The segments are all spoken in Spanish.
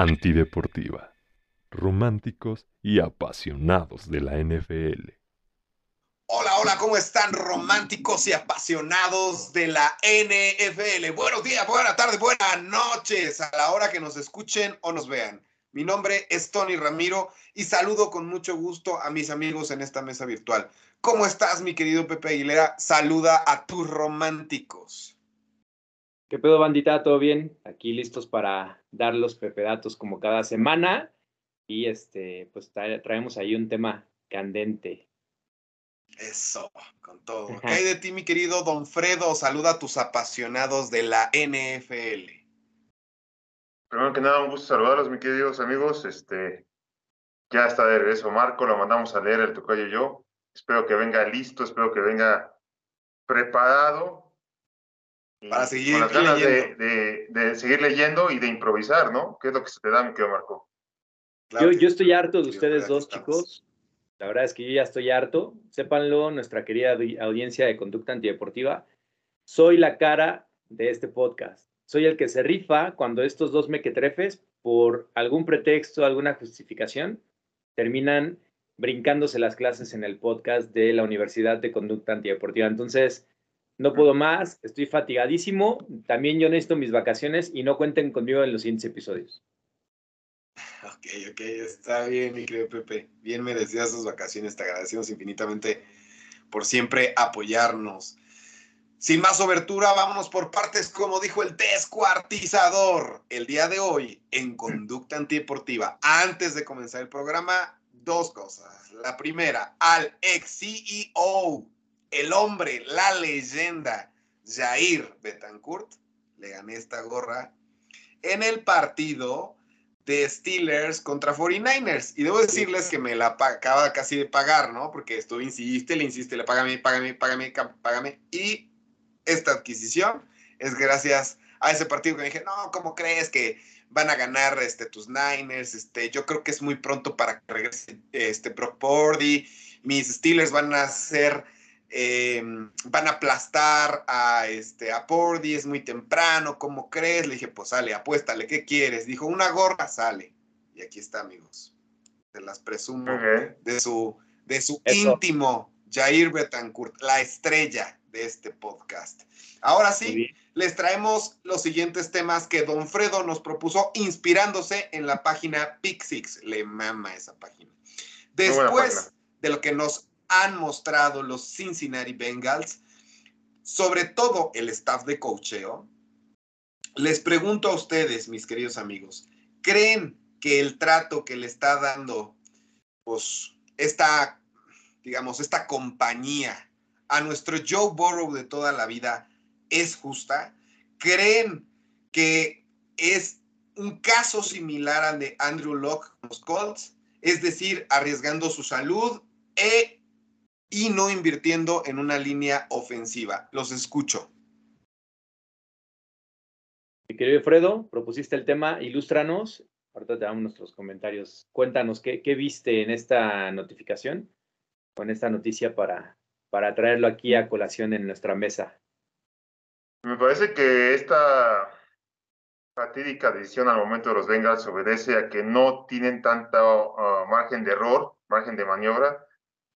Antideportiva. Románticos y apasionados de la NFL. Hola, hola, ¿cómo están románticos y apasionados de la NFL? Buenos días, buena tarde, buenas noches a la hora que nos escuchen o nos vean. Mi nombre es Tony Ramiro y saludo con mucho gusto a mis amigos en esta mesa virtual. ¿Cómo estás, mi querido Pepe Aguilera? Saluda a tus románticos. ¿Qué pedo, bandita? ¿Todo bien? Aquí listos para dar los pepedatos como cada semana. Y este, pues traemos ahí un tema candente. Eso, con todo. ¿Qué hay de ti, mi querido Don Fredo? Saluda a tus apasionados de la NFL. Primero que nada, un gusto saludarlos, mis queridos amigos. Este, ya está de regreso Marco, lo mandamos a leer el tocayo y yo. Espero que venga listo, espero que venga preparado para seguir con las ganas de, seguir leyendo y de improvisar, ¿no? ¿Qué es lo que se te da, mi querido Marco? yo, yo estoy harto de ustedes dos, chicos. La verdad es que yo ya estoy harto. Sépanlo, nuestra querida audiencia de conducta antideportiva. Soy la cara de este podcast. Soy el que se rifa cuando estos dos mequetrefes, por algún pretexto, alguna justificación, terminan brincándose las clases en el podcast de la Universidad de Conducta Antideportiva. Entonces, no puedo más, estoy fatigadísimo, también yo necesito mis vacaciones y no cuenten conmigo en los siguientes episodios. Ok, ok, está bien, mi querido Pepe. Bien merecidas sus vacaciones, te agradecemos infinitamente por siempre apoyarnos. Sin más obertura, vámonos por partes, como dijo el descuartizador. El día de hoy, en Conducta Antideportiva, antes de comenzar el programa, dos cosas. La primera, al ex CEO el hombre, la leyenda, Jair Betancourt, le gané esta gorra en el partido de Steelers contra 49ers. Y debo decirles que me la acaba casi de pagar, ¿no? Porque esto insiste, le insiste, le págame, págame, págame, págame. Y esta adquisición es gracias a ese partido que me dije, no, ¿cómo crees que van a ganar este, tus Niners? Este, yo creo que es muy pronto para que regrese este, Brock Purdy. Mis Steelers van a ser Em, van a aplastar a, este, a Pordy, es muy temprano, ¿cómo crees? Le dije, pues sale, apuéstale, ¿qué quieres? Dijo, una gorra, sale. Y aquí está, amigos. Se las presumo de su, de su íntimo Jair Betancourt, la estrella de este podcast. Ahora sí, les traemos los siguientes temas que Don Fredo nos propuso inspirándose en la página Pixix. Le mama esa página. Después de lo que nos han mostrado los Cincinnati Bengals, sobre todo el staff de cocheo, les pregunto a ustedes, mis queridos amigos, ¿creen que el trato que le está dando, pues, esta, digamos, esta compañía a nuestro Joe Burrow de toda la vida es justa? ¿Creen que es un caso similar al de Andrew Locke con los Colts? Es decir, arriesgando su salud e y no invirtiendo en una línea ofensiva. Los escucho. Mi querido Fredo, propusiste el tema, ilústranos. Ahorita te damos nuestros comentarios. Cuéntanos qué, viste en esta notificación, con esta noticia para, para traerlo aquí a colación en nuestra mesa. Me parece que esta fatídica decisión al momento de los Bengals obedece a que no tienen tanta uh, margen de error, margen de maniobra,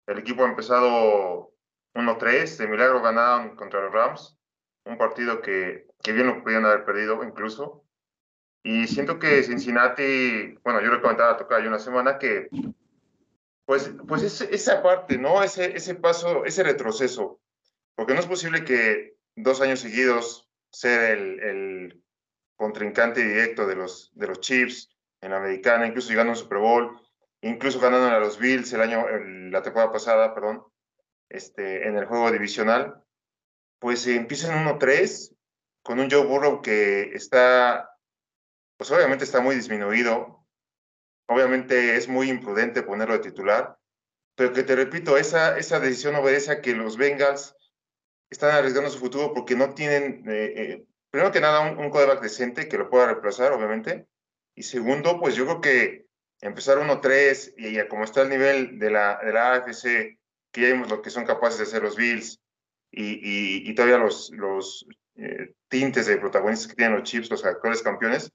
el equipo ha empezado 1-3, de milagro ganaron contra los Rams, un partido que, que bien lo podían haber perdido incluso. Y siento que Cincinnati, bueno, yo le comentaba a una semana que, pues, pues esa parte, ¿no? Ese, ese paso, ese retroceso, porque no es posible que dos años seguidos ser el, el contrincante directo de los, de los Chiefs en la americana, incluso llegando a un Super Bowl, incluso ganando a los Bills el año, la temporada pasada, perdón, este, en el juego divisional, pues empiezan 1-3 con un Joe Burrow que está, pues obviamente está muy disminuido, obviamente es muy imprudente ponerlo de titular, pero que te repito, esa, esa decisión obedece a que los Bengals están arriesgando su futuro porque no tienen, eh, eh, primero que nada, un, un decente que lo pueda reemplazar, obviamente, y segundo, pues yo creo que empezar 1-3 y ya como está el nivel de la, de la AFC, que ya vimos lo que son capaces de hacer los Bills y, y, todavía los, los eh, tintes de protagonistas que tienen los Chiefs, los actuales campeones,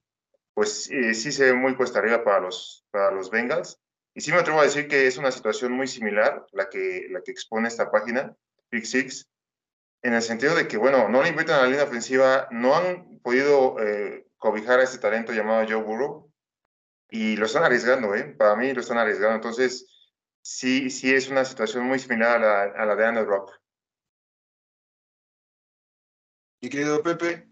pues sí se ve muy cuesta arriba para los, para los Bengals. Y sí me atrevo a decir que es una situación muy similar la que, la que expone esta página, Big Six, en el sentido de que, bueno, no le invitan a la línea ofensiva, no han podido eh, cobijar a este talento llamado Joe Burrow y lo están arriesgando, ¿eh? Para mí lo están arriesgando. Entonces, sí, sí es una situación muy similar a la, a la de Andrew Rock. Mi querido Pepe.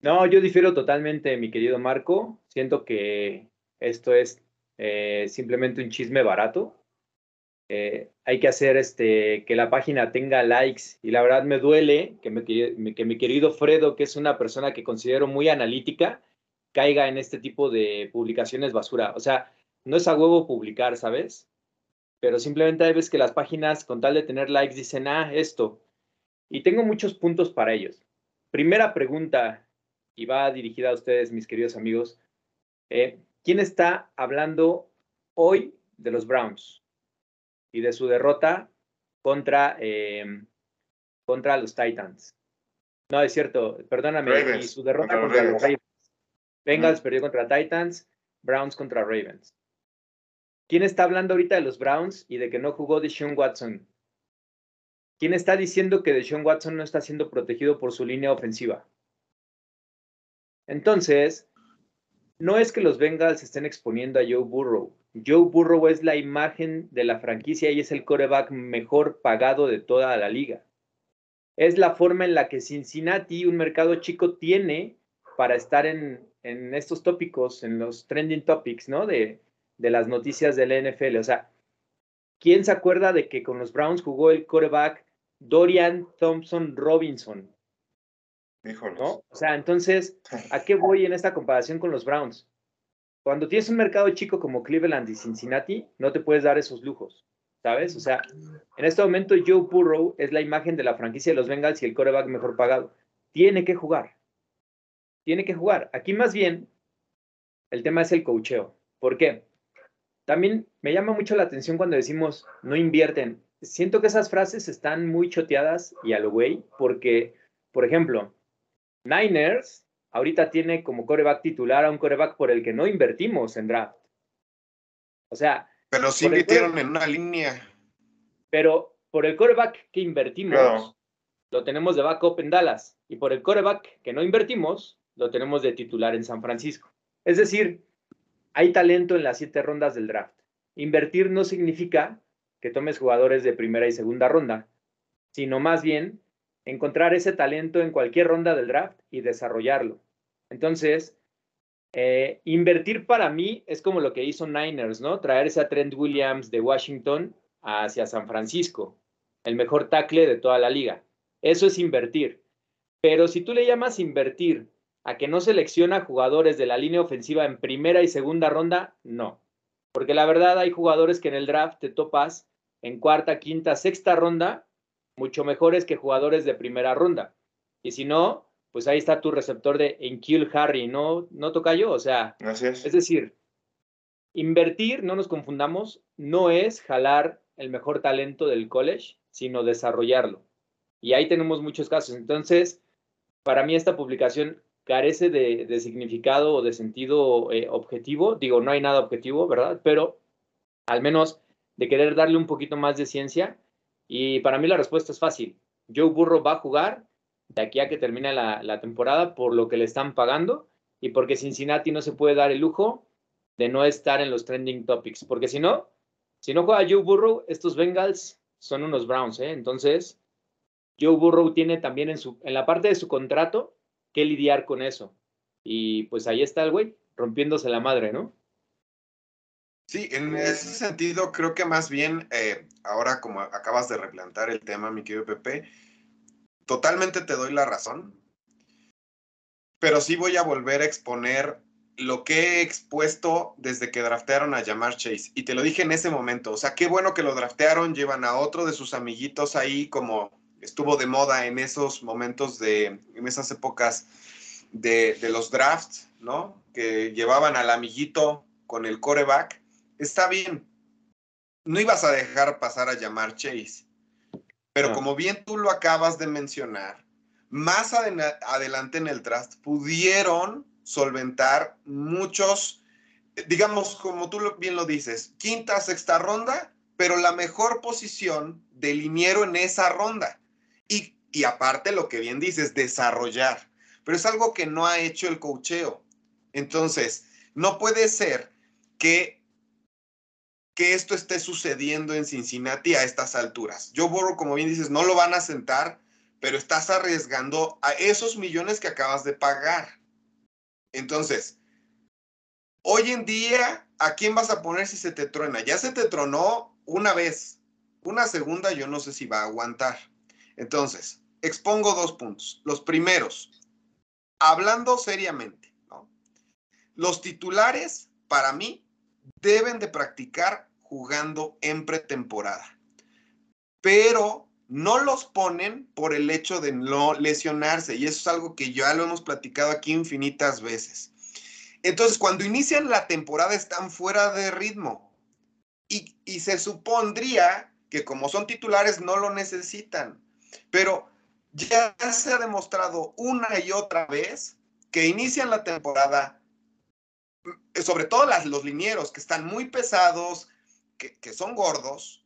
No, yo difiero totalmente, mi querido Marco. Siento que esto es eh, simplemente un chisme barato. Eh, hay que hacer este, que la página tenga likes y la verdad me duele que, que mi querido Fredo, que es una persona que considero muy analítica, caiga en este tipo de publicaciones basura. O sea, no es a huevo publicar, ¿sabes? Pero simplemente hay veces que las páginas, con tal de tener likes, dicen, ah, esto. Y tengo muchos puntos para ellos. Primera pregunta, y va dirigida a ustedes, mis queridos amigos. Eh, ¿Quién está hablando hoy de los Browns y de su derrota contra, em, contra los Titans? No, es cierto, perdóname, y su derrota contra, los Ravens. Bengals perdió contra Titans, Browns contra Ravens. ¿Quién está hablando ahorita de los Browns y de que no jugó Deshaun Watson? ¿Quién está diciendo que Deshaun Watson no está siendo protegido por su línea ofensiva? Entonces, no es que los Bengals estén exponiendo a Joe Burrow. Joe Burrow es la imagen de la franquicia y es el coreback mejor pagado de toda la liga. Es la forma en la que Cincinnati, un mercado chico, tiene para estar en, en estos tópicos, en los trending topics, ¿no? De, de las noticias del NFL. O sea, ¿quién se acuerda de que con los Browns jugó el coreback Dorian Thompson Robinson? ¿no? O sea, entonces, ¿a qué voy en esta comparación con los Browns? Cuando tienes un mercado chico como Cleveland y Cincinnati, no te puedes dar esos lujos, ¿sabes? O sea, en este momento Joe Burrow es la imagen de la franquicia de los Bengals y el coreback mejor pagado. Tiene que jugar. Tiene que jugar. Aquí más bien, el tema es el cocheo. ¿Por qué? También me llama mucho la atención cuando decimos no invierten. Siento que esas frases están muy choteadas y a lo güey, porque, por ejemplo, Niners ahorita tiene como coreback titular a un coreback por el que no invertimos en draft. O sea. Pero sí invirtieron en una línea. Pero por el coreback que invertimos, lo tenemos de backup en Dallas. Y por el coreback que no invertimos, lo tenemos de titular en San Francisco. Es decir, hay talento en las siete rondas del draft. Invertir no significa que tomes jugadores de primera y segunda ronda, sino más bien encontrar ese talento en cualquier ronda del draft y desarrollarlo. Entonces, eh, invertir para mí es como lo que hizo Niners, ¿no? Traerse a Trent Williams de Washington hacia San Francisco, el mejor tackle de toda la liga. Eso es invertir. Pero si tú le llamas invertir a que no selecciona jugadores de la línea ofensiva en primera y segunda ronda, no. Porque la verdad hay jugadores que en el draft te topas en cuarta, quinta, sexta ronda mucho mejores que jugadores de primera ronda. Y si no, pues ahí está tu receptor de en Kill Harry, no, no toca yo. O sea, es. decir, invertir, no nos confundamos, no es jalar el mejor talento del college, sino desarrollarlo. Y ahí tenemos muchos casos. Entonces, para mí esta publicación carece de, significado o de sentido eh, objetivo. Digo, no hay nada objetivo, ¿verdad? Pero al menos de querer darle un poquito más de ciencia y para mí la respuesta es fácil. Joe Burrow va a jugar de aquí a que termine la, temporada por lo que le están pagando y porque Cincinnati no se puede dar el lujo de no estar en los trending topics. Porque si no, si no juega Joe Burrow, estos Bengals son unos Browns. ¿eh? Entonces, Joe Burrow tiene también en, su, en la parte de su contrato que lidiar con eso. Y pues ahí está el güey, rompiéndose la madre, ¿no? Sí, en ese sentido creo que más bien, eh, ahora como acabas de replantar el tema, mi querido Pepe, totalmente te doy la razón, pero sí voy a volver a exponer lo que he expuesto desde que draftearon a Jamar Chase. Y te lo dije en ese momento, o sea, qué bueno que lo draftearon, llevan a otro de sus amiguitos ahí como estuvo de moda en esos momentos de, en esas épocas de, de los drafts, ¿no? Que llevaban al amiguito con el coreback está bien. No ibas a dejar pasar a llamar Chase. Pero como bien tú lo acabas de mencionar, más adelante en el trust pudieron solventar muchos, digamos, como tú bien lo dices, quinta, sexta ronda, pero la mejor posición de liniero en esa ronda. Y, aparte lo que bien dices, desarrollar. Pero es algo que no ha hecho el cocheo. Entonces, no puede ser que, que esto esté sucediendo en Cincinnati a estas alturas. Yo borro, como bien dices, no lo van a sentar, pero estás arriesgando a esos millones que acabas de pagar. Entonces, hoy en día, ¿a quién vas a poner si se te truena? Ya se te tronó una vez. Una segunda, yo no sé si va a aguantar. Entonces, expongo dos puntos. Los primeros, hablando seriamente, los titulares, para mí, deben de practicar jugando en pretemporada. Pero no los ponen por el hecho de no lesionarse. Y eso es algo que ya lo hemos platicado aquí infinitas veces. Entonces, cuando inician la temporada están fuera de ritmo. Y, y se supondría que como son titulares no lo necesitan. Pero ya se ha demostrado una y otra vez que inician la temporada, sobre todo las, los linieros, que están muy pesados, que, que, son gordos,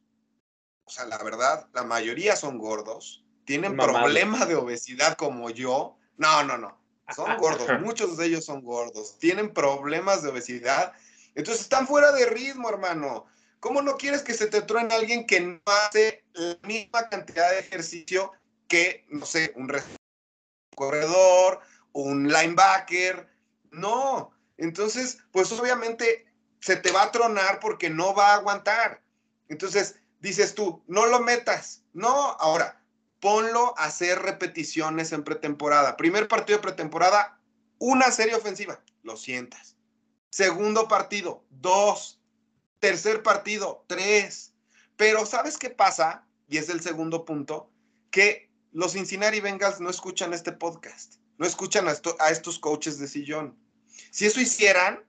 o sea, la verdad, la mayoría son gordos, tienen problemas de obesidad como yo. No, no, no, son gordos, muchos de ellos son gordos, tienen problemas de obesidad, entonces están fuera de ritmo, hermano. ¿Cómo no quieres que se te truene alguien que no hace la misma cantidad de ejercicio que, no sé, un corredor, un linebacker? No. Entonces, pues obviamente se te va a tronar porque no va a aguantar. Entonces, dices tú, no lo metas. No, ahora, ponlo a hacer repeticiones en pretemporada. Primer partido de pretemporada, una serie ofensiva, lo sientas. Segundo partido, dos Tercer partido, tres. Pero ¿sabes qué pasa? Y es el segundo punto, que los Cincinnati Bengals no escuchan este podcast, no escuchan a, a estos coaches de sillón. Si eso hicieran,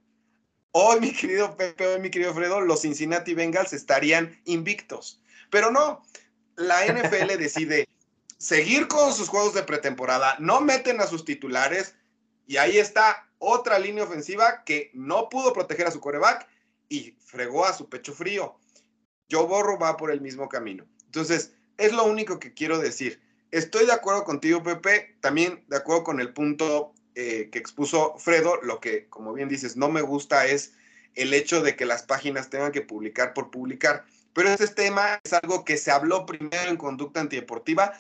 hoy mi querido Pepe, hoy mi querido Fredo, los Cincinnati Bengals estarían invictos. Pero no, la NFL decide seguir con sus juegos de pretemporada, no meten a sus titulares y ahí está otra línea ofensiva que no pudo proteger a su coreback y fregó a su pecho frío. Yo borro va por el mismo camino. Entonces, es lo único que quiero decir. Estoy de acuerdo contigo, Pepe, también de acuerdo con el punto eh, que expuso Fredo. Lo que, como bien dices, no me gusta es el hecho de que las páginas tengan que publicar por publicar. Pero este tema es algo que se habló primero en conducta antideportiva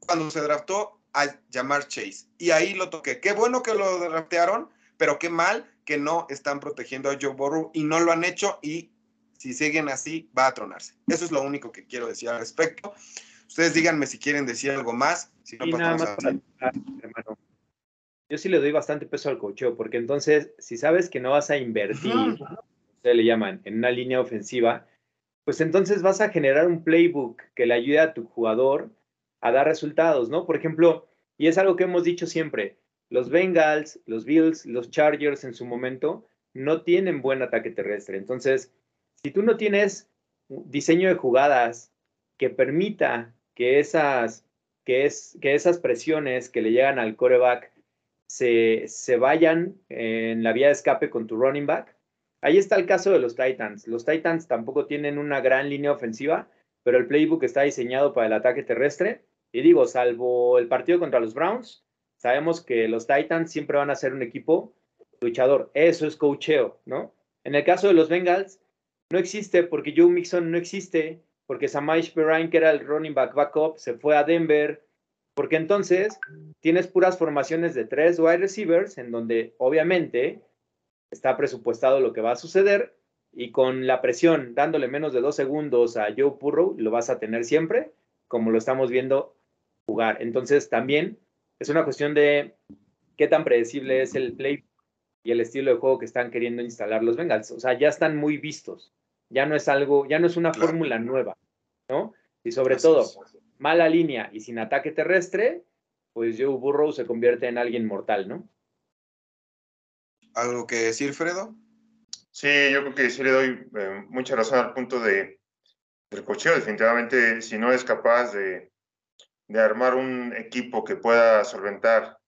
cuando se draftó a llamar Chase. Y ahí lo toqué. Qué bueno que lo draftearon, pero qué mal que no están protegiendo a Joe Burrow y no lo han hecho y si siguen así va a tronarse. Eso es lo único que quiero decir al respecto. Ustedes díganme si quieren decir algo más. Si no, nada más hermano. Yo sí le doy bastante peso al cocheo, porque entonces, si sabes que no vas a invertir, se le llaman, en una línea ofensiva, pues entonces vas a generar un playbook que le ayude a tu jugador a dar resultados, ¿no? Por ejemplo, y es algo que hemos dicho siempre, los Bengals, los Bills, los Chargers en su momento no tienen buen ataque terrestre. Entonces, si tú no tienes diseño de jugadas que permita que esas, que es, que esas presiones que le llegan al coreback se, se vayan en la vía de escape con tu running back, ahí está el caso de los Titans. Los Titans tampoco tienen una gran línea ofensiva, pero el playbook está diseñado para el ataque terrestre. Y digo, salvo el partido contra los Browns, Sabemos que los Titans siempre van a ser un equipo luchador. Eso es cocheo, ¿no? En el caso de los Bengals, no existe porque Joe Mixon no existe, porque Samaj Perrine, que era el running back backup, se fue a Denver, porque entonces tienes puras formaciones de tres wide receivers, en donde obviamente está presupuestado lo que va a suceder, y con la presión dándole menos de dos segundos a Joe Burrow, lo vas a tener siempre, como lo estamos viendo jugar. Entonces también es una cuestión de qué tan predecible es el play y el estilo de juego que están queriendo instalar los Bengals. O sea, ya están muy vistos. Ya no es algo, ya no es una fórmula nueva, ¿no? Y sobre todo, mala línea y sin ataque terrestre, pues Joe Burrow se convierte en alguien mortal, ¿no? ¿Algo que decir, Fredo? Sí, yo creo que sí le doy eh, mucha razón al punto de, del cocheo. Definitivamente, si no es capaz de, de armar un equipo que pueda solventar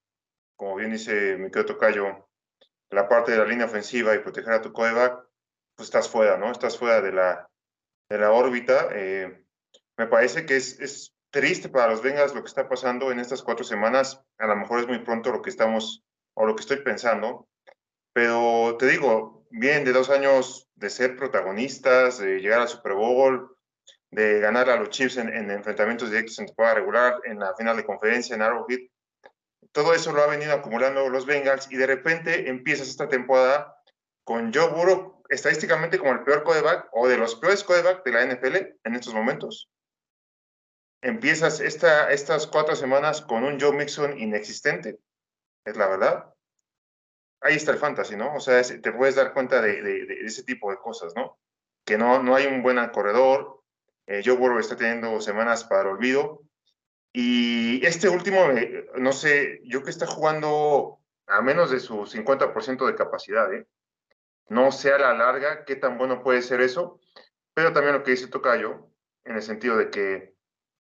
como bien dice mi querido Tocayo, la parte de la línea ofensiva y proteger a tu coreback, pues estás fuera, ¿no? Estás fuera de la, de la órbita. Eh, me parece que es, es triste para los Bengals lo que está pasando en estas cuatro semanas. A lo mejor es muy pronto lo que estamos, o lo que estoy pensando, pero te digo, bien de dos años de ser protagonistas, de llegar al Super Bowl, de ganar a los Chiefs en, en enfrentamientos directos en temporada regular, en la final de conferencia, en Arrowhead. Todo eso lo ha venido acumulando los Bengals y de repente empiezas esta temporada con Joe Burrow estadísticamente como el peor coreback o de los peores coreback de la NFL en estos momentos. Empiezas esta, estas cuatro semanas con un Joe Mixon inexistente, es la verdad. Ahí está el fantasy, ¿no? O sea, te puedes dar cuenta de, de, ese tipo de cosas, ¿no? Que no, no hay un buen corredor. Eh, Joe Burrow está teniendo semanas para el olvido. Y este último, eh, no sé, yo que está jugando a menos de su 50% de capacidad, ¿eh? No sé a la larga qué tan bueno puede ser eso, pero también lo que dice Tocayo, en el sentido de que,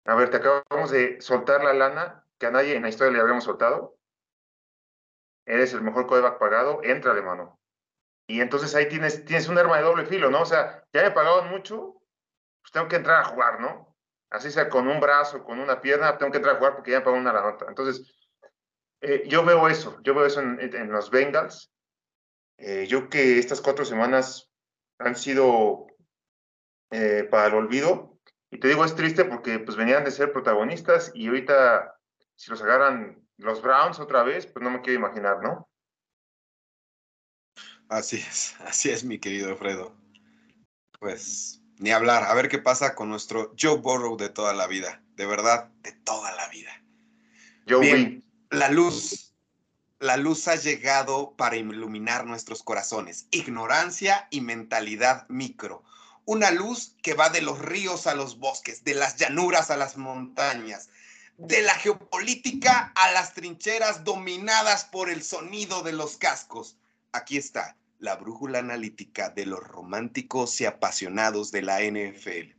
a ver, te acabamos de soltar la lana que a nadie en la historia le habíamos soltado. Eres el mejor codeback pagado, entra mano. Y entonces ahí tienes, tienes un arma de doble filo, ¿no? O sea, ya me pagaron mucho, pues tengo que entrar a jugar, ¿no? así sea con un brazo, con una pierna, tengo que entrar a jugar porque ya me pagó una la nota. Entonces, eh, yo veo eso, yo veo eso en, los Bengals. Eh, yo que estas cuatro semanas han sido eh, para el olvido. Y te digo, es triste porque pues venían de ser protagonistas y ahorita si los agarran los Browns otra vez, pues no me quiero imaginar, ¿no? Así es, así es, mi querido Fredo. Pues ni hablar. A ver qué pasa con nuestro Joe Burrow de toda la vida. De verdad, de toda la vida. Joe Bien, la luz. La luz ha llegado para iluminar nuestros corazones. Ignorancia y mentalidad micro. Una luz que va de los ríos a los bosques, de las llanuras a las montañas, de la geopolítica a las trincheras dominadas por el sonido de los cascos. Aquí está la brújula analítica de los románticos y apasionados de la NFL.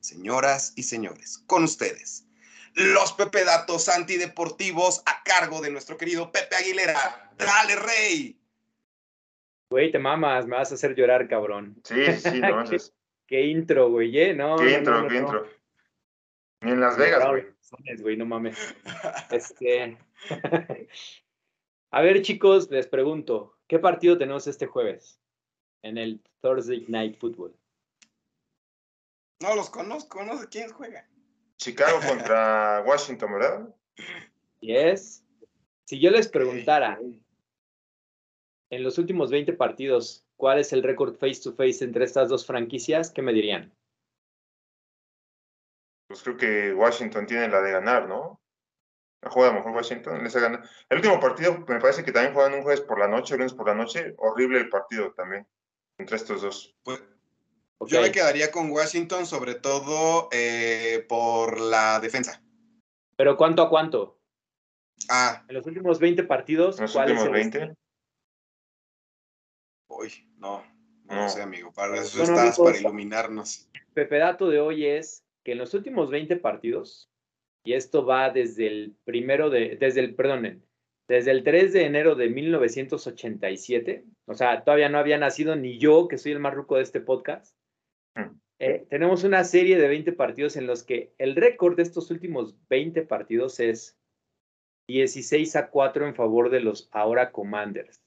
Señoras y señores, con ustedes, los Pepe Datos antideportivos a cargo de nuestro querido Pepe Aguilera. ¡Dale, rey! Güey, te mamas, me vas a hacer llorar, cabrón. Sí, sí, no ¿Qué, qué intro, güey, ¿eh? No, qué intro, qué intro. Ni en Las Vegas, güey. güey, no mames. Este. a ver, chicos, les pregunto, ¿Qué partido tenemos este jueves en el Thursday Night Football? No los conozco, no sé quién juega. Chicago contra Washington, ¿verdad? Yes. Si yo les preguntara en los últimos 20 partidos cuál es el récord face to face entre estas dos franquicias, ¿qué me dirían? Pues creo que Washington tiene la de ganar, ¿no? Juega mejor Washington, les ha El último partido me parece que también juegan un jueves por la noche, lunes por la noche. Horrible el partido también entre estos dos. Pues, Yo me quedaría con Washington, sobre todo eh, por la defensa. ¿Pero cuánto a cuánto? Ah. En los últimos 20 partidos. ¿En los últimos 20? Uy, no, no, sé, amigo. Para eso estás, para iluminarnos. Pepe Dato de hoy es que en los últimos 20 partidos, y esto va desde el primero de, desde el, perdón, desde el 3 de enero de 1987, o sea, todavía no había nacido ni yo, que soy el más ruco de este podcast. Mm. Eh, tenemos una serie de 20 partidos en los que el récord de estos últimos 20 partidos es 16 a 4 en favor de los ahora Commanders.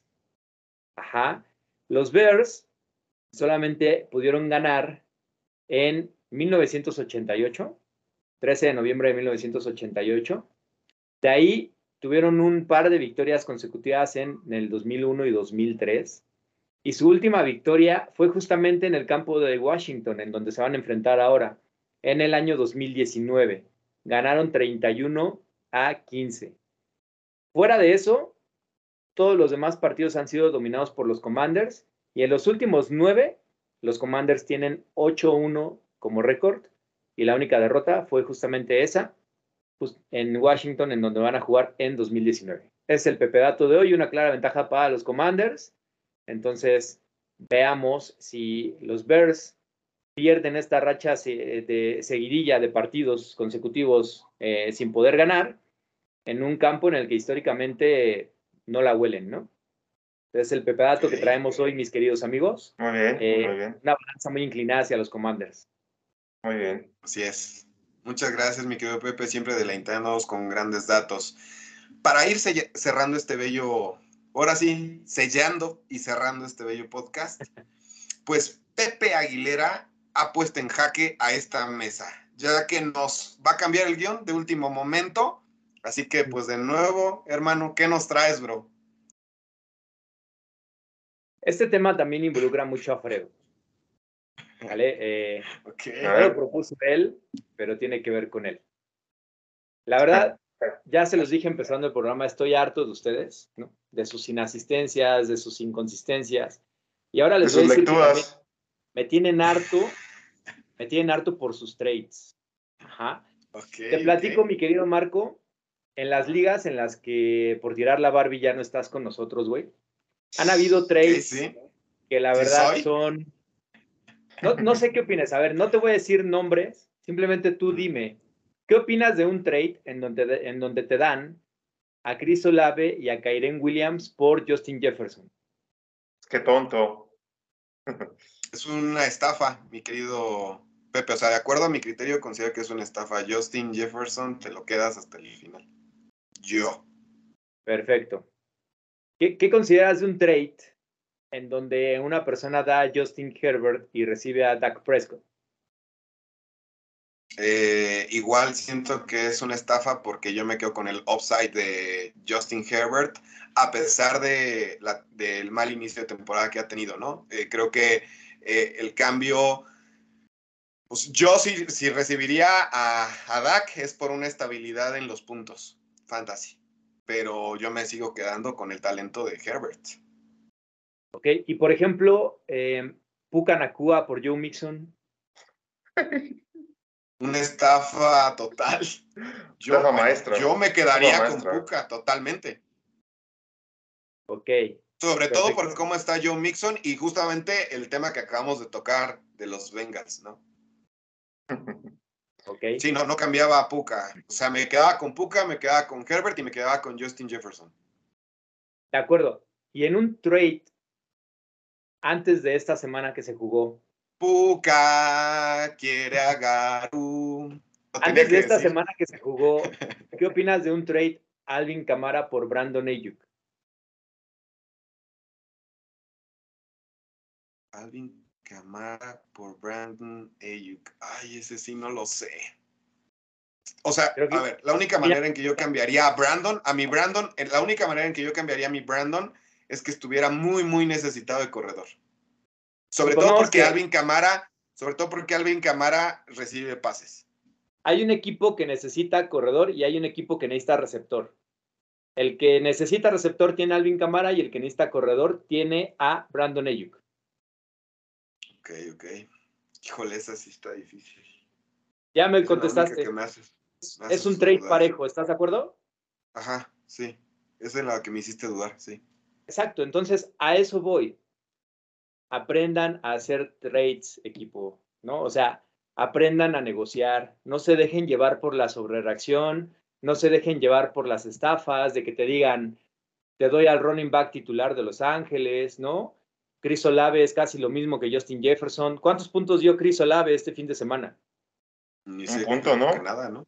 Ajá. Los Bears solamente pudieron ganar en 1988 13 de noviembre de 1988. De ahí tuvieron un par de victorias consecutivas en, el 2001 y 2003. Y su última victoria fue justamente en el campo de Washington, en donde se van a enfrentar ahora, en el año 2019. Ganaron 31 a 15. Fuera de eso, todos los demás partidos han sido dominados por los Commanders y en los últimos nueve, los Commanders tienen 8-1 como récord y la única derrota fue justamente esa pues, en Washington, en donde van a jugar en 2019. Es el Pepe Dato de hoy, una clara ventaja para los Commanders. Entonces, veamos si los Bears pierden esta racha de seguidilla de partidos consecutivos eh, sin poder ganar en un campo en el que históricamente no la huelen, ¿no? Entonces, el pepedato que traemos hoy, mis queridos amigos, Muy bien, eh, muy bien, una balanza muy inclinada hacia los Commanders. Muy bien. Así es. Muchas gracias, mi querido Pepe, siempre deleitándonos con grandes datos. Para ir cerrando este bello, ahora sí, sellando y cerrando este bello podcast, pues Pepe Aguilera ha puesto en jaque a esta mesa, ya que nos va a cambiar el guion de último momento. Así que, pues de nuevo, hermano, ¿qué nos traes, bro? Este tema también involucra mucho a Fredo. ¿Vale? Eh, Ok. no lo propuso él, pero tiene que ver con él. La verdad, ya se los dije empezando el programa, estoy harto de ustedes, ¿no? De sus inasistencias, de sus inconsistencias. Y ahora De les voy a sus decir que también lecturas. me tienen harto, me tienen harto por sus trades. Ajá. ok, Te platico, mi querido Marco, en las ligas en las que por tirar la Barbie ya no estás con nosotros, güey. Han habido trades sí. que la ¿Sí verdad son... No, no sé qué opinas. A ver, no te voy a decir nombres, simplemente tú dime, ¿qué opinas de un trade en donde, en donde te dan a Chris Olave y a Kyren Williams por Justin Jefferson? Qué tonto. Es una estafa, mi querido Pepe. O sea, de acuerdo a mi criterio, considero que es una estafa. Justin Jefferson, te lo quedas hasta el final. Yo. Perfecto. ¿Qué, qué consideras de un trade en donde una persona da a Justin Herbert y recibe a Dak Prescott? Eh, igual siento que es una estafa porque yo me quedo con el upside de Justin Herbert, a pesar de la- del mal inicio de temporada que ha tenido, ¿no? Eh, creo que eh, el cambio, pues yo sí, sí recibiría a, a Dak es por una estabilidad en los puntos, fantasy, pero yo me sigo quedando con el talento de Herbert. ¿Ok? Y por ejemplo, eh, Puka Nakua por Joe Mixon. Una estafa total. Yo, Estafa maestra. yo me quedaría con. Puka totalmente. Ok. Sobre todo por cómo está Joe Mixon y justamente el tema que acabamos de tocar de los Bengals, ¿no? Ok. Sí, no, no cambiaba a Puka. O sea, me quedaba con Puka, me quedaba con Herbert y me quedaba con Justin Jefferson. De acuerdo. Y en un trade antes de esta semana que se jugó, Puka quiere a. Lo tenía antes de esta decir. semana que se jugó, ¿qué opinas de un trade Alvin Camara por Brandon Ayuk? Alvin Camara por Brandon Ayuk. Ay, ese sí no lo sé. O sea, que- a ver, la única manera en que yo cambiaría a Brandon, a mi Brandon, eh, la única manera en que yo cambiaría a mi Brandon es que estuviera muy, muy necesitado de corredor. Sobre todo porque que- Alvin Camara, sobre todo porque Alvin Camara recibe pases. Hay un equipo que necesita corredor y hay un equipo que necesita receptor. El que necesita receptor tiene a Alvin Camara y el que necesita corredor tiene a Brandon Ayuk. Ok, ok. Híjole, esa sí está difícil. Ya me Es contestaste. que me haces- me Es un trade parejo, ¿estás de acuerdo? Ajá, sí. Esa es la que me hiciste dudar, sí. Exacto, entonces a eso voy. Aprendan a hacer trades, equipo, ¿no? O sea, aprendan a negociar, no se dejen llevar por la sobrereacción, no se dejen llevar por las estafas de que te digan, te doy al running back titular de Los Ángeles, ¿no? Chris Olave es casi lo mismo que Justin Jefferson. ¿Cuántos puntos dio Chris Olave este fin de semana? Ni Un punto, ¿no? que nada, ¿no?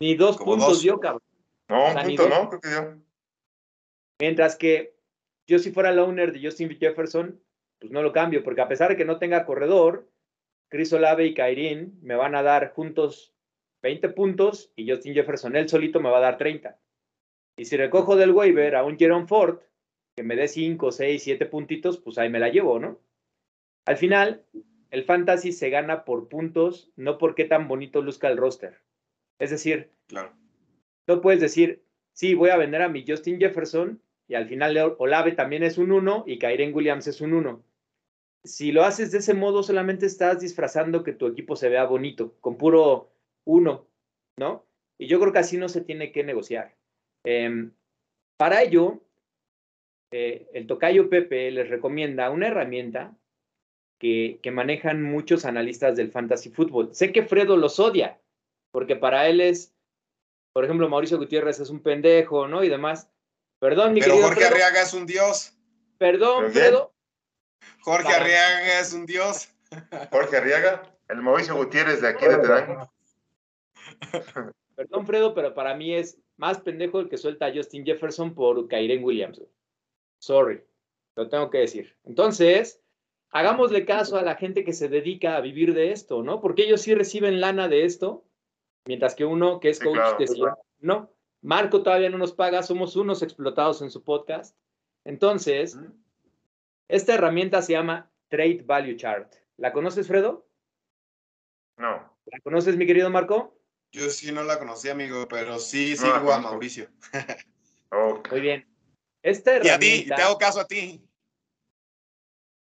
Ni dos Como puntos dos. dio, cabrón. No, O un sea, punto, dos. ¿no? Creo que yo. Mientras que yo si fuera el owner de Justin Jefferson, pues no lo cambio, porque a pesar de que no tenga corredor, Chris Olave y Kairin me van a dar juntos 20 puntos y Justin Jefferson él solito me va a dar 30. Y si recojo del waiver a un Jerome Ford, que me dé 5, 6, 7 puntitos, pues ahí me la llevo, ¿no? Al final, el fantasy se gana por puntos, no por qué tan bonito luzca el roster. Es decir, Claro. no puedes decir, sí, voy a vender a mi Justin Jefferson y al final Ol- Olave también es un 1 y Kyren Williams es un 1. Si lo haces de ese modo, solamente estás disfrazando que tu equipo se vea bonito, con puro 1, ¿no? Y yo creo que así no se tiene que negociar. Em, para ello, eh, el tocayo Pepe les recomienda una herramienta que, que manejan muchos analistas del fantasy fútbol. Sé que Fredo los odia, porque para él es por ejemplo, Mauricio Gutiérrez es un pendejo, ¿no? Y demás. Perdón, mi Pero querido Jorge Fredo. Arriaga es un dios. Perdón. Fredo. Jorge. Arriaga es un dios. Jorge Arriaga, el Mauricio Gutiérrez de aquí de Terán. Perdón, Fredo, pero para mí es más pendejo el que suelta a Justin Jefferson por Kyren Williams. Sorry, lo tengo que decir. Entonces, hagámosle caso a la gente que se dedica a vivir de esto, ¿no? Porque ellos sí reciben lana de esto, mientras que uno que es Sí, coach claro. decía, no, Marco todavía no nos paga, somos unos explotados en su podcast. Entonces, esta herramienta se llama Trade Value Chart. ¿La conoces, Fredo? No. ¿La conoces, mi querido Marco? Yo sí no la conocí, amigo, pero sí No sigo a. Mauricio. Muy bien. Esta Y a ti, y herramienta... te hago caso a ti.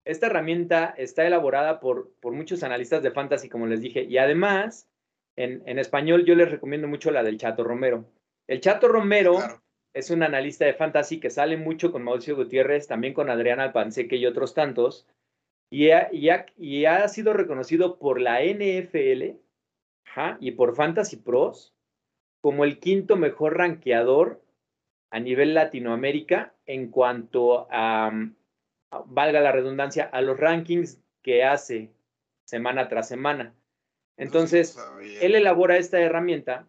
Esta herramienta está elaborada por, por muchos analistas de fantasy, como les dije, y además, en, en español yo les recomiendo mucho la del Chato Romero. El Chato Romero Claro. es un analista de fantasy que sale mucho con Mauricio Gutiérrez, también con Adrián Alpanseque y otros tantos, y ha, y ha- y ha sido reconocido por la NFL y por Fantasy Pros como el quinto mejor rankeador a nivel Latinoamérica en cuanto a, mm, valga la redundancia, a los rankings que hace semana tras semana. Entonces, él elabora esta herramienta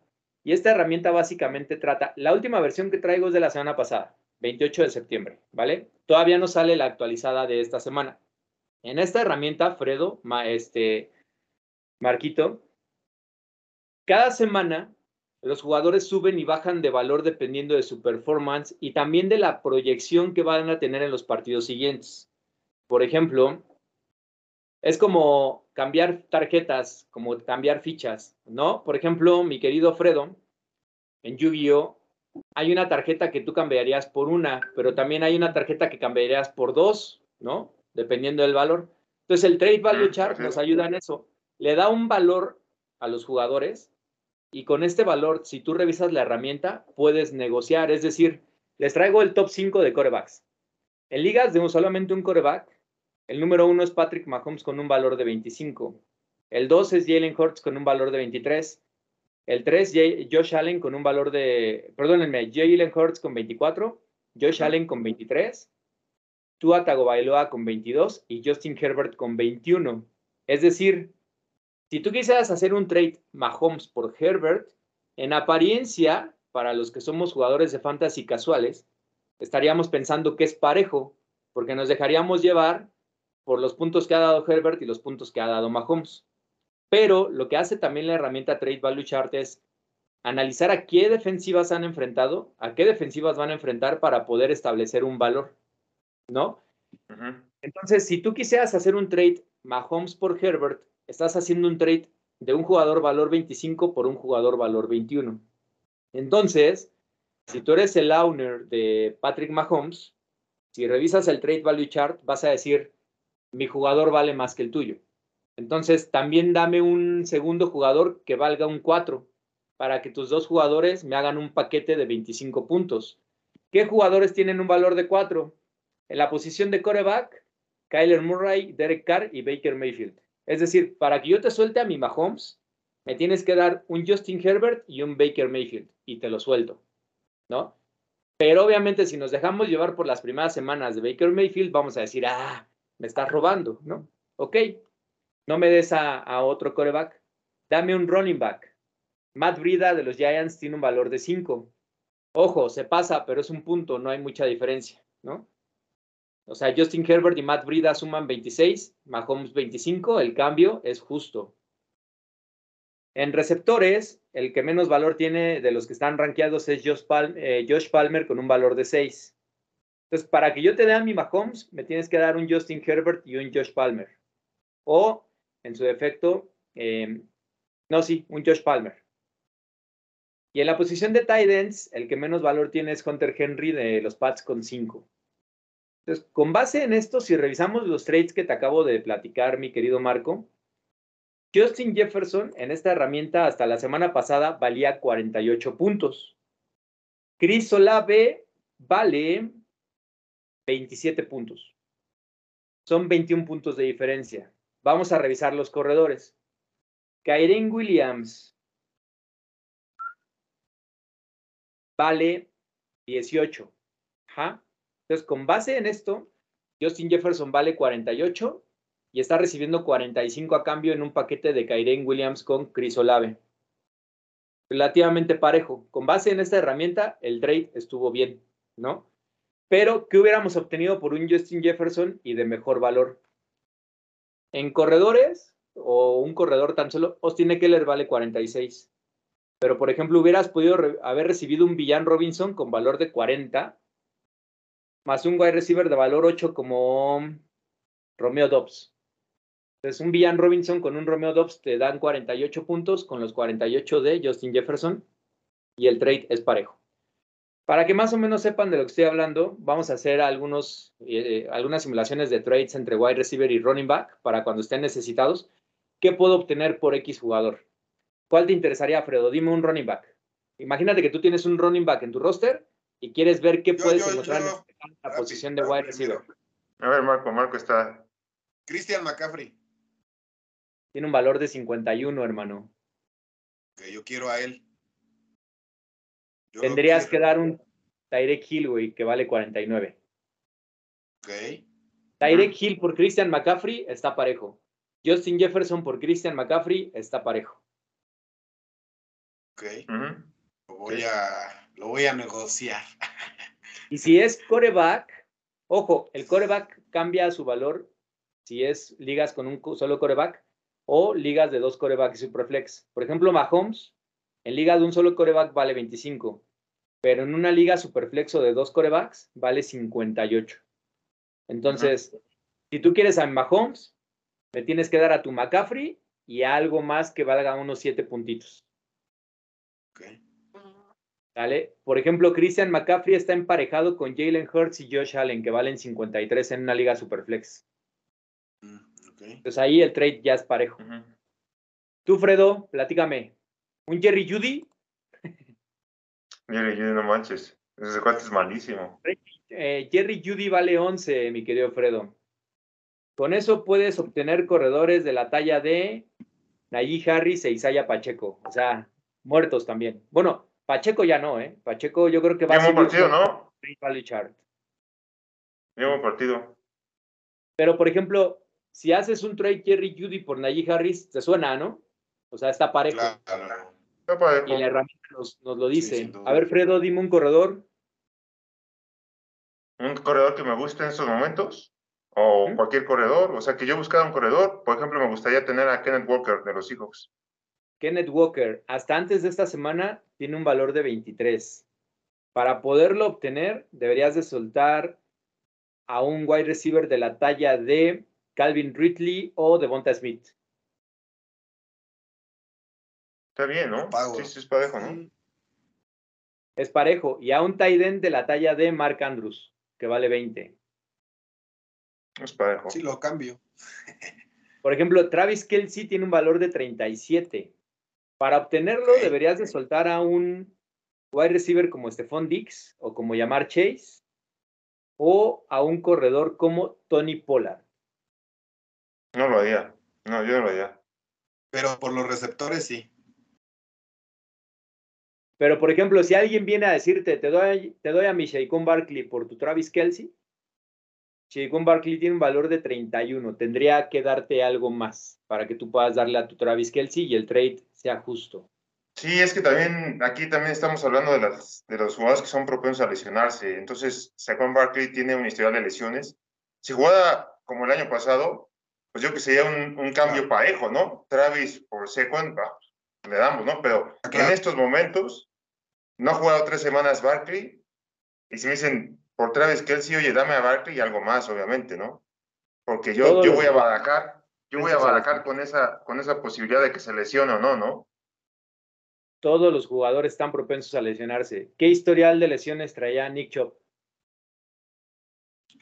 y esta herramienta básicamente trata, la última versión que traigo es de la semana pasada, 28 de septiembre, ¿vale? Todavía no sale la actualizada de esta semana. En esta herramienta, Fredo, este, Marquito, cada semana los jugadores suben y bajan de valor dependiendo de su performance y también de la proyección que van a tener en los partidos siguientes. Por ejemplo, es como cambiar tarjetas, como cambiar fichas, ¿no? Por ejemplo, mi querido Fredo, en Yu-Gi-Oh! hay una tarjeta que tú cambiarías por una, pero también hay una tarjeta que cambiarías por dos, ¿no? Dependiendo del valor. Entonces, el Trade Value Chart nos ayuda en eso. Le da un valor a los jugadores y con este valor, si tú revisas la herramienta, puedes negociar. Es decir, les traigo el top 5 de corebacks. En ligas de un- solamente un coreback, el número uno es Patrick Mahomes con un valor de 25. El 2 es Jalen Hurts con un valor de 23. El 3, Josh Allen con un valor de, perdónenme, Jalen Hurts con 24, Josh Allen con 23, Tua Tagovailoa con 22 y Justin Herbert con 21. Es decir, si tú quisieras hacer un trade Mahomes por Herbert, en apariencia, para los que somos jugadores de fantasy casuales, estaríamos pensando que es parejo, porque nos dejaríamos llevar por los puntos que ha dado Herbert y los puntos que ha dado Mahomes. Pero lo que hace también la herramienta Trade Value Chart es analizar a qué defensivas han enfrentado, a qué defensivas van a enfrentar para poder establecer un valor, ¿no? Entonces, si tú quisieras hacer un trade Mahomes por Herbert, estás haciendo un trade de un jugador valor 25 por un jugador valor 21. Entonces, si tú eres el owner de Patrick Mahomes, si revisas el trade value chart, vas a decir, mi jugador vale más que el tuyo. Entonces, también dame un segundo jugador que valga un 4 para que tus dos jugadores me hagan un paquete de 25 puntos. ¿Qué jugadores tienen un valor de 4? En la posición de coreback, Kyler Murray, Derek Carr y Baker Mayfield. Es decir, para que yo te suelte a mi Mahomes, me tienes que dar un Justin Herbert y un Baker Mayfield y te lo suelto, ¿no? Pero obviamente si nos dejamos llevar por las primeras semanas de Baker Mayfield, vamos a decir, ah, me estás robando, ¿no? Ok, no me des a, otro coreback, dame un running back. Matt Brida de los Giants tiene un valor de 5. Ojo, se pasa, pero es un punto, no hay mucha diferencia, ¿no? O sea, Justin Herbert y Matt Brida suman 26, Mahomes 25, el cambio es justo. En receptores, el que menos valor tiene de los que están rankeados es Josh, Palm- eh, Josh Palmer con un valor de 6. Entonces, para que yo te dé a mi Mahomes, me tienes que dar un Justin Herbert y un Josh Palmer. O, en su defecto, eh, no, sí, un Josh Palmer. Y en la posición de tight ends, el que menos valor tiene es Hunter Henry de los Pats con 5. Entonces, con base en esto, si revisamos los trades que te acabo de platicar, mi querido Marco, Justin Jefferson en esta herramienta hasta la semana pasada valía 48 puntos. Chris Olave vale 27 puntos. Son 21 puntos de diferencia. Vamos a revisar los corredores. Kyren Williams vale 18. Ajá. Entonces, con base en esto, Justin Jefferson vale 48 y está recibiendo 45 a cambio en un paquete de Kyren Williams con Chris Olave. Relativamente parejo. Con base en esta herramienta, el trade estuvo bien, ¿no? Pero, ¿qué hubiéramos obtenido por un Justin Jefferson y de mejor valor? En corredores, o un corredor tan solo, Austin Eckler vale 46. Pero, por ejemplo, hubieras podido haber recibido un Villan Robinson con valor de 40, más un wide receiver de valor 8 como Romeo Dobbs. Entonces, un Villan Robinson con un Romeo Dobbs te dan 48 puntos con los 48 de Justin Jefferson y el trade es parejo. Para que más o menos sepan de lo que estoy hablando, vamos a hacer algunos, eh, algunas simulaciones de trades entre wide receiver y running back para cuando estén necesitados. ¿Qué puedo obtener por X jugador? ¿Cuál te interesaría, Fredo? Dime un running back. Imagínate que tú tienes un running back en tu roster y quieres ver qué puedes encontrar en la posición de wide receiver. A ver, Marco, Marco está. Christian McCaffrey. Tiene un valor de 51, hermano. Que yo quiero a él. Tendrías que dar un Tyrek Hill, güey, que vale 49. Ok. Tyrek Hill por Christian McCaffrey está parejo. Justin Jefferson por Christian McCaffrey está parejo. Ok. lo, voy a, lo voy a negociar. Y si es coreback, ojo, el coreback cambia su valor si es ligas con un solo coreback o ligas de dos corebacks y superflex. Por ejemplo, Mahomes en liga de un solo coreback vale 25, pero en una liga superflexo de dos corebacks vale 58. Entonces, si tú quieres a Mahomes, le tienes que dar a tu McCaffrey y algo más que valga unos 7 puntitos. ¿Vale? Por ejemplo, Christian McCaffrey está emparejado con Jalen Hurts y Josh Allen, que valen 53 en una liga superflex. Mm, Entonces ahí el trade ya es parejo. Tú, Fredo, platícame. ¿Un Jerry Judy? Jerry Judy, no manches. Ese cuate es malísimo. Eh, Jerry Judy vale 11, mi querido Fredo. Con eso puedes obtener corredores de la talla de Najee Harris e Isaiah Pacheco. O sea, muertos también. Bueno, Pacheco ya no, ¿eh? Pacheco yo creo que va a ser. partido, ¿no? Chart. Mismo partido. Pero, por ejemplo, si haces un trade Jerry Judy por Najee Harris, te suena, ¿no? O sea, está parejo. Claro. Y la herramienta nos, lo dice. a ver, Fredo, dime un corredor. Un corredor que me guste en estos momentos. O cualquier corredor. O sea, que yo buscara un corredor. Por ejemplo, me gustaría tener a Kenneth Walker de los Seahawks. Kenneth Walker, hasta antes de esta semana, tiene un valor de 23. Para poderlo obtener, deberías de soltar a un wide receiver de la talla de Calvin Ridley o Devonta Smith. Está bien, ¿no? Sí, sí, es parejo, ¿no? Es parejo. Y a un end de la talla de Mark Andrews, que vale 20. Es parejo. Sí, lo cambio. Por ejemplo, Travis Kelsey tiene un valor de 37. Para obtenerlo, deberías de soltar a un wide receiver como Stephon Dix o como llamar Chase o a un corredor como Tony Pollard. No lo haría. No, yo no lo haría. Pero por los receptores sí. Pero, por ejemplo, si alguien viene a decirte, te doy, te doy a mi Shaquon Barkley por tu Travis Kelsey, Shaquon Barkley tiene un valor de 31. Tendría que darte algo más para que tú puedas darle a tu Travis Kelsey y el trade sea justo. Sí, es que también aquí también estamos hablando de, las, de los jugadores que son propensos a lesionarse. Entonces, Saquon Barkley tiene un historial de lesiones. Si juega como el año pasado, pues yo que sería un, un cambio parejo, ¿no? Travis por Saquon, le damos, ¿no? Pero en estos momentos, no ha jugado tres semanas Barkley. Y si me dicen por Travis Kelsey, oye, dame a Barkley y algo más, obviamente, ¿no? Porque yo, yo voy a barajar yo voy a barajar con esa, con esa posibilidad de que se lesione o no, ¿no? Todos los jugadores están propensos a lesionarse. ¿Qué historial de lesiones traía Nick Chop?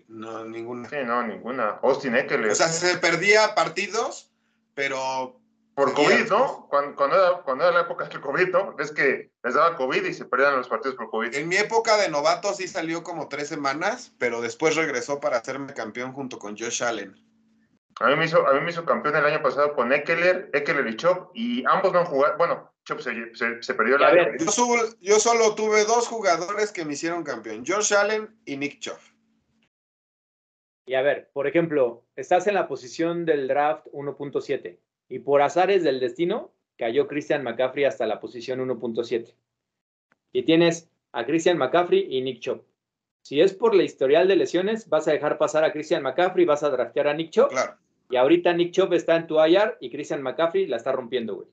No, ninguna. Sí, no, ninguna. Austin Eckler. O sea, se perdía partidos, pero. Por COVID, ¿no? Cuando, cuando, era, cuando, era, la época del COVID, ¿no? Es que les daba COVID y se perdían los partidos por COVID. En mi época de novato sí salió como tres semanas, pero después regresó para hacerme campeón junto con Josh Allen. A mí, me hizo, a mí me hizo campeón el año pasado con Eckler, Eckler y Chop, y ambos no han jugado. Bueno, Chop se, se, perdió la. Yo, yo, solo tuve dos jugadores que me hicieron campeón: Josh Allen y Nick Chop. Y a ver, por ejemplo, estás en la posición del draft 1.7 y por azares del destino cayó Christian McCaffrey hasta la posición 1.7. Y tienes a Christian McCaffrey y Nick Chop. Si es por la historial de lesiones, vas a dejar pasar a Christian McCaffrey, vas a draftear a Nick Chop. Claro. Y ahorita Nick Chop está en tu IR y Christian McCaffrey la está rompiendo, güey.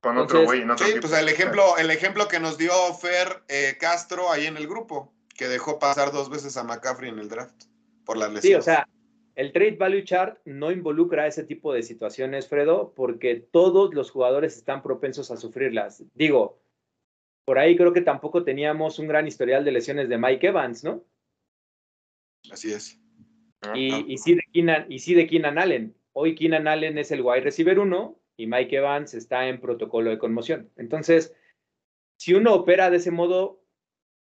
Con otro güey, Sí, pues el ejemplo, el ejemplo que nos dio Fer eh, Castro ahí en el grupo, que dejó pasar dos veces a McCaffrey en el draft por las lesiones. Sí, o sea, el trade value chart no involucra ese tipo de situaciones, Fredo, porque todos los jugadores están propensos a sufrirlas. Digo, por ahí creo que tampoco teníamos un gran historial de lesiones de Mike Evans, ¿no? Así es. Y, y, sí de Keenan, y sí de Keenan Allen. Hoy Keenan Allen es el wide receiver uno y Mike Evans está en protocolo de conmoción. Entonces, si uno opera de ese modo,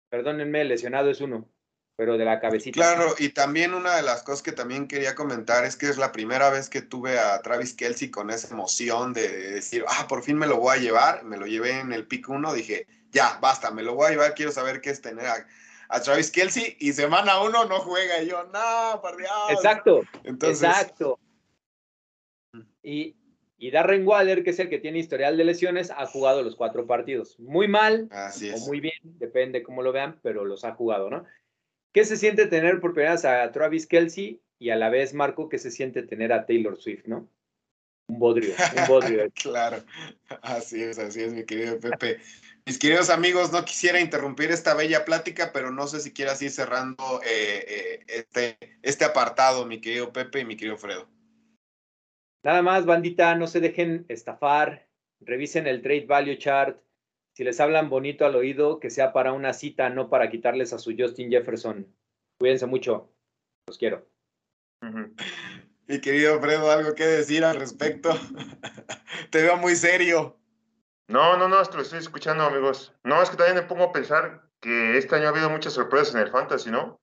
perdónenme, lesionado es uno pero de la cabecita. Claro, y también una de las cosas que también quería comentar es que es la primera vez que tuve a Travis Kelsey con esa emoción de decir, ah, por fin me lo voy a llevar, me lo llevé en el pick 1, dije, ya, basta, me lo voy a llevar, quiero saber qué es tener a, Travis Kelsey, y semana 1 no juega, y yo, no, Dios. Exacto, exacto. Y, y Darren Waller, que es el que tiene historial de lesiones, ha jugado los cuatro partidos. Muy mal o muy bien, depende cómo lo vean, pero los ha jugado, ¿no? ¿Qué se siente tener por primera vez a Travis Kelsey y a la vez, Marco, qué se siente tener a Taylor Swift, ¿no? Un bodrio, un bodrio. claro, así es, así es, mi querido Pepe. Mis queridos amigos, no quisiera interrumpir esta bella plática, pero no sé si quieras ir cerrando eh, eh, este, este apartado, mi querido Pepe y mi querido Fredo. Nada más, bandita, no se dejen estafar, revisen el Trade Value Chart, si les hablan bonito al oído, que sea para una cita, no para quitarles a su Justin Jefferson. Cuídense mucho. Los quiero. Mi querido Fredo, ¿algo que decir al respecto? Te veo muy serio. No, no, no, esto lo estoy escuchando, amigos. No, es que también me pongo a pensar que este año ha habido muchas sorpresas en el Fantasy, ¿no?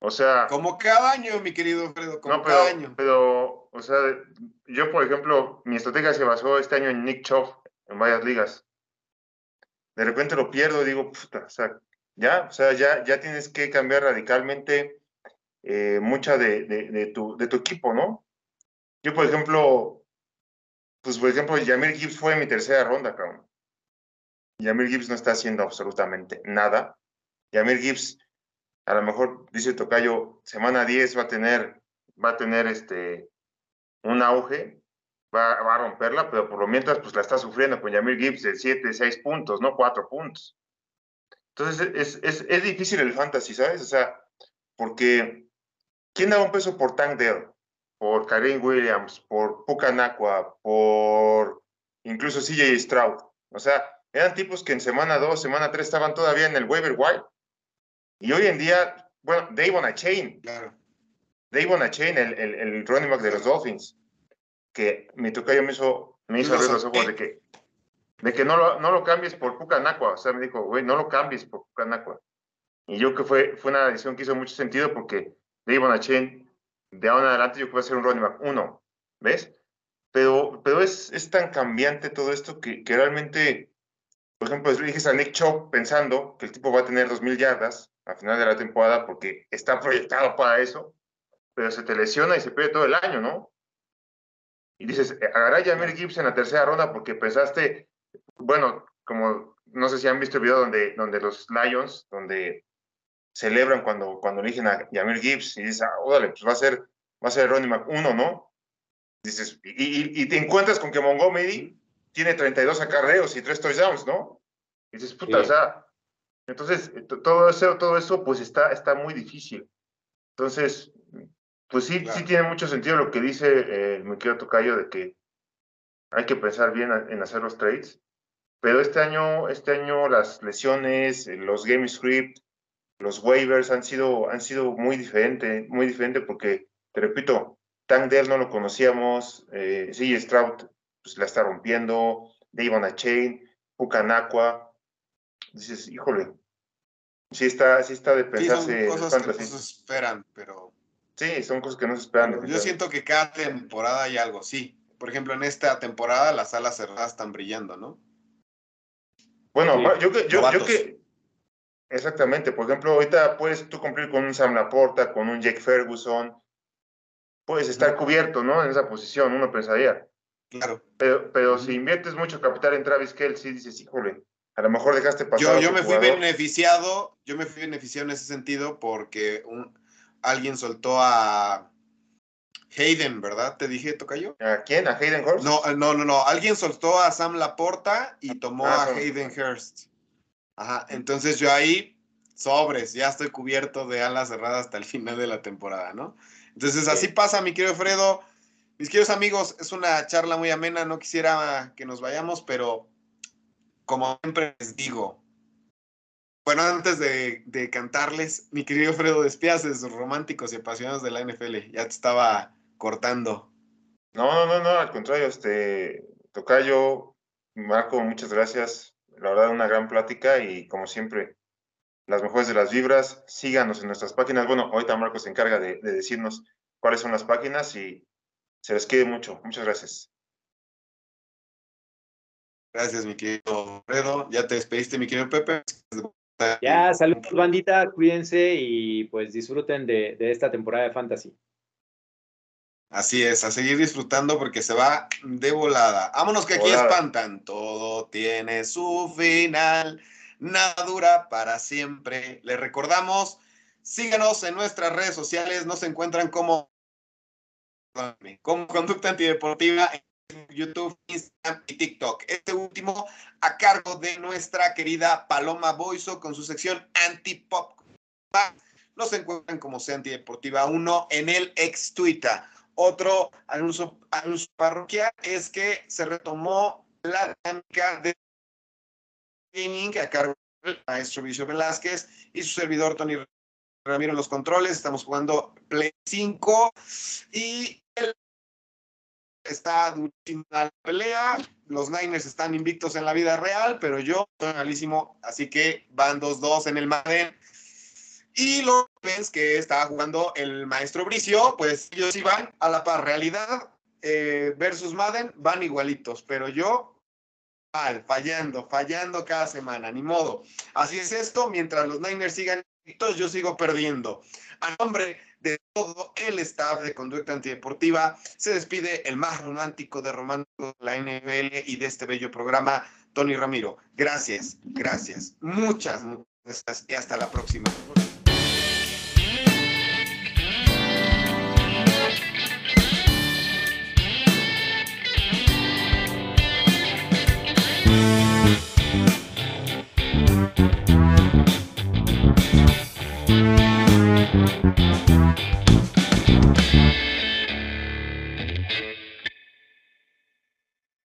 O sea. Como cada año, mi querido Fredo, como cada año. Pero, o sea, yo, por ejemplo, mi estrategia se basó este año en Nick Chubb en varias ligas de repente lo pierdo digo, puta, o sea, ya, o sea, ya, ya tienes que cambiar radicalmente eh, mucha de, de, tu, de tu equipo, ¿no? Yo, por ejemplo, pues, por ejemplo, Yamir Gibbs fue mi tercera ronda, cabrón. Yamir Gibbs no está haciendo absolutamente nada. Yamir Gibbs, a lo mejor, dice Tocayo, semana 10 va a tener, va a tener este, un auge, va, a romperla, pero por lo mientras pues la está sufriendo con Yamir Gibbs de 7, 6 puntos, no 4 puntos. Entonces es, es, es, difícil el fantasy, ¿sabes? O sea, porque ¿quién da un peso por Tank Dell? Por Karim Williams, por Pucanacua, por incluso CJ Stroud. O sea, eran tipos que en semana 2, semana 3 estaban todavía en el waiver wire. Y hoy en día, bueno, Davon Achain. Claro. Davon Achain, el, el, el running back de los Dolphins que mi tocayo me hizo, me hizo abrir los ojos de que, de que no, lo, no lo cambies por Pucanacua. O sea, me dijo, güey, no lo cambies por Pucanacua. Y yo que fue, fue una decisión que hizo mucho sentido porque Dave Bonachen, de ahora en adelante, yo que voy a ser un running back uno, ¿ves? Pero, pero es, es tan cambiante todo esto que, que realmente, por ejemplo, dije a Nick Chop pensando que el tipo va a tener 2.000 yardas al final de la temporada porque está proyectado para eso, pero se te lesiona y se pierde todo el año, ¿no? Y dices, eh, agarrá a Jamir Gibbs en la tercera ronda porque pensaste, bueno, como no sé si han visto el video donde, donde los Lions, donde celebran cuando, cuando eligen a Jamir Gibbs y dices, ah, órale, pues va a ser, va a ser Ronnie Mac uno, ¿no? Dices, y, y, te encuentras con que Montgomery tiene 32 acarreos y 3 touchdowns, ¿no? Y dices, puta, o sea, entonces todo eso, todo eso pues está, está muy difícil. Entonces, pues sí, sí tiene mucho sentido lo que dice eh, mi querido Tocayo de que hay que pensar bien en hacer los trades. Pero este año, este año las lesiones, eh, los game script, los waivers han sido, han sido muy diferentes, muy diferente porque, te repito, Tank Dell no lo conocíamos, eh, Stroud pues, la está rompiendo, Davon Chain, Pucanacua. Dices, híjole, sí está, sí está de pensarse. Sí, cosas que esperan, pero Sí, son cosas que no se esperan. Yo siento que cada temporada hay algo, sí. Por ejemplo, en esta temporada las alas cerradas están brillando, ¿no? Bueno, yo, que, yo, yo, que... Exactamente. Por ejemplo, ahorita puedes tú cumplir con un Sam Laporta, con un Jake Ferguson. Puedes estar cubierto, ¿no? En esa posición, uno pensaría. Claro. Pero, pero si inviertes mucho capital en Travis Kelsey, dices, híjole, a lo mejor dejaste pasar. Yo, yo me fui beneficiado, yo me fui beneficiado en ese sentido porque un, alguien soltó a Hayden, ¿verdad? Te dije, Tocayo. ¿A quién? ¿A Hayden Hurst? No, no, no, no. Alguien soltó a Sam Laporta y tomó Ah, a Hayden Hurst. Ajá, entonces yo ahí, sobres, ya estoy cubierto de alas cerradas hasta el final de la temporada, ¿no? Entonces así pasa, mi querido Fredo. Mis queridos amigos, es una charla muy amena, no quisiera que nos vayamos, pero como siempre les digo, bueno, antes de, de cantarles, mi querido Fredo, despídase de sus románticos y apasionados de la NFL. Ya te estaba cortando. No, no, no, no, al contrario, este, Tocayo, Marco, muchas gracias. La verdad, una gran plática y como siempre, las mejores de las vibras. Síganos en nuestras páginas. Bueno, ahorita Marco se encarga de, de decirnos cuáles son las páginas y se les quiere mucho. Muchas gracias. Gracias, mi querido Fredo. Ya te despediste, mi querido Pepe. Ya, saludos, bandita, cuídense y pues disfruten de, de esta temporada de Fantasy. Así es, a seguir disfrutando porque se va de volada. Vámonos que aquí Volada. espantan. Todo tiene su final. Nada dura para siempre. Les recordamos, síganos en nuestras redes sociales. Nos encuentran como, como Conducta Antideportiva en YouTube, Instagram y TikTok. Este último a cargo de nuestra querida Paloma Boiso con su sección Antipop. Nos encuentran como Sea Antideportiva 1 en el ex Twitter. Otro anuncio, anuncio parroquial es que se retomó la dinámica de gaming a cargo del maestro Vicio Velázquez y su servidor Tony Ramiro en los controles. Estamos jugando Play 5 y él está durísima la pelea. Los Niners están invictos en la vida real, pero yo estoy malísimo, así que van 2-2 en el Madden. Y los que estaba jugando el maestro Bricio, pues ellos iban a la par. Realidad eh, versus Madden van igualitos, pero yo fallando, fallando cada semana, ni modo. Así es esto, mientras los Niners sigan invictos, yo sigo perdiendo. A de todo el staff de Conducta Antideportiva, se despide el más romántico de románticos de la NFL y de este bello programa, Tony Ramiro. Gracias, gracias, muchas, muchas gracias y hasta la próxima.